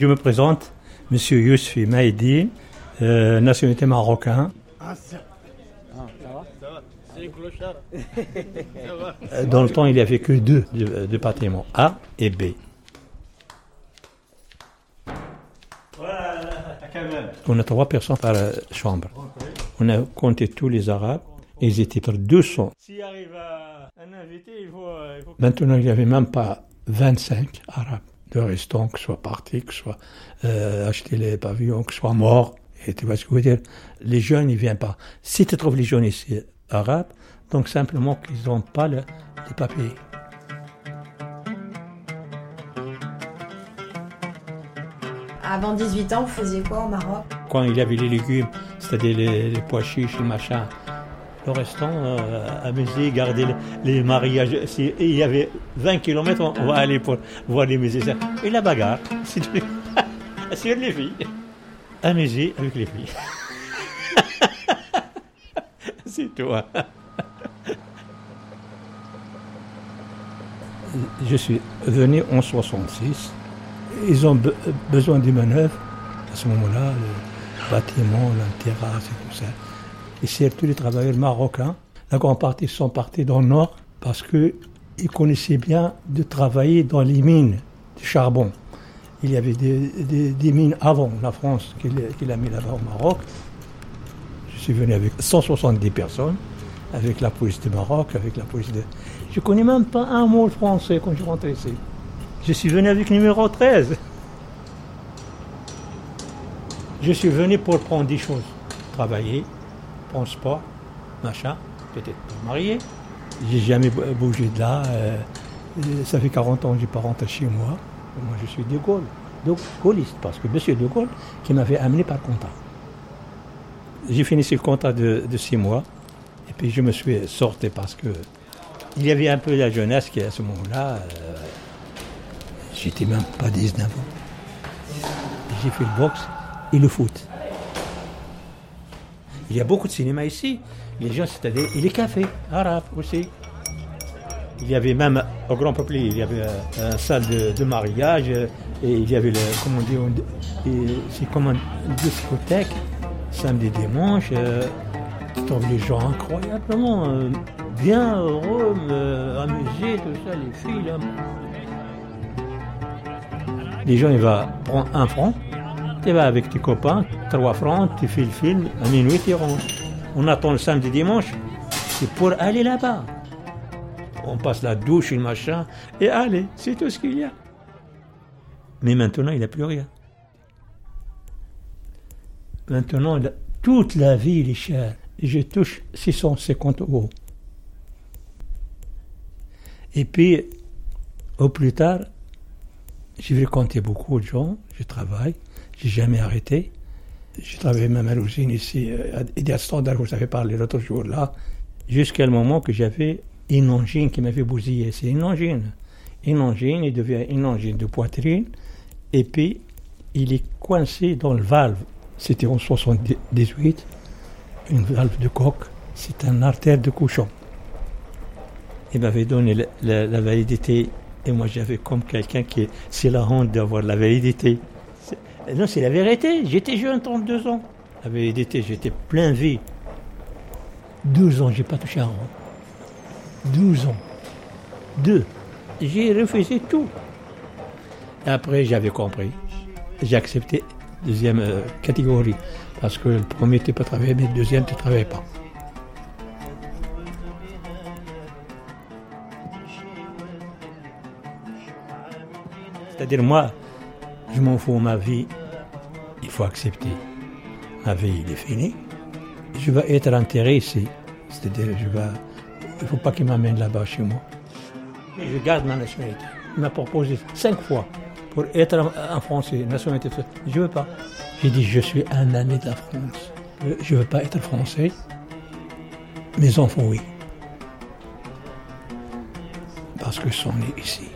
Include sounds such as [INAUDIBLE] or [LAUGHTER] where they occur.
Je me présente, Monsieur Yousfi Maïdi, euh, nationalité marocain. Ah, ça, va? C'est clochard. [LAUGHS] Euh, dans le temps, il n'y avait que deux départements, A et B. On a trois personnes par chambre. On a compté tous les Arabes. Et ils étaient par 200. S'il arrive un invité, il faut, Maintenant, il n'y avait même pas 25 Arabes de restants, que ce soit partis, que ce soit euh, acheter les pavillons, que ce soit morts. Et tu vois ce que je veux dire? Les jeunes, ils ne viennent pas. Si tu trouves les jeunes ici arabes, donc simplement qu'ils n'ont pas le, les papiers. Avant 18 ans, vous faisiez quoi au Maroc? Quand il y avait les légumes, c'est-à-dire les, les pois chiches, les machins, le restant, euh, amuser, garder les, mariages. S'il y avait 20 km, on, va aller pour voir les musiciens. Et la bagarre, sur les filles. Amuser avec les filles. [LAUGHS] C'est toi. [LAUGHS] Je suis venu en 66. Ils ont besoin des manœuvres. À ce moment-là, le bâtiment, la terrasse et tout ça. Et surtout les travailleurs marocains. La grande partie sont partis dans le nord parce qu'ils connaissaient bien de travailler dans les mines de charbon. Il y avait des, mines avant la France qu'il a mis là-bas au Maroc. Je suis venu avec 170 personnes, avec la police du Maroc, avec la police de... Je connais même pas un mot français quand je rentre ici. Je suis venu avec numéro 13. Je suis venu pour prendre des choses, travailler, pense pas, machin, peut-être pas marié. J'ai jamais bougé de là. Euh, ça fait 40 ans que je n'ai pas rentré chez moi. Moi, je suis de Gaulle. Donc, gaulliste, parce que M. de Gaulle qui m'avait amené par contrat. J'ai fini ce contrat de, de, six mois. Et puis, je me suis sorti parce que il y avait un peu la jeunesse qui, à ce moment-là, euh, j'étais même pas 19 ans. J'ai fait le boxe et le foot. Il y a beaucoup de cinéma ici. Les gens, c'est-à-dire, il est café, arabe aussi. Il y avait même, au Grand Peuple, il y avait euh, une salle de, mariage, et il y avait, le, comment dire, c'est comme une discothèque, samedi, dimanche. Euh, les gens incroyablement euh, bien heureux, amusés, tout ça, les filles. Les gens, ils vont prendre un franc, tu vas avec tes copains, 3 francs, tu fais le film, à minuit tu rentres. On attend le samedi dimanche, c'est pour aller là-bas. On passe la douche, le machin, et allez, c'est tout ce qu'il y a. Mais maintenant, il n'y a plus rien. Maintenant, toute la ville est chère. Je touche 650 euros. Et puis, au plus tard, j'ai vu compter beaucoup de gens, je travaille. J'ai jamais arrêté. J'ai travaillé même à l'usine ici, à Ideal Standard, vous avez parlé l'autre jour là, jusqu'à le moment que j'avais une angine qui m'avait bousillé. C'est une angine. Une angine, il devient une angine de poitrine, et puis il est coincé dans le valve. C'était en 78, une valve de coque. C'est un artère de cochon. Il m'avait donné la, la validité, et moi j'avais comme quelqu'un qui, c'est la honte d'avoir la validité. Non, c'est la vérité. J'étais jeune, 32 ans. La vérité, j'étais plein vie. 12 ans, j'ai pas touché un rond. 12 ans. Deux. J'ai refusé tout. Après, j'avais compris. J'ai accepté deuxième euh, catégorie. Parce que le premier, tu pas travailler, mais le deuxième, tu ne travaillais pas. C'est-à-dire, moi, je m'en fous, ma vie, il faut accepter. Ma vie, il est finie. Je vais être enterré ici. C'est-à-dire, il ne faut pas qu'il m'amène là-bas chez moi. Je garde ma nationalité. Il m'a proposé cinq fois pour être en Français, nationalité. Je ne veux pas. J'ai dit, je suis un ami de la France. Je ne veux pas être français. Mes enfants, oui. Parce que sont nés ici.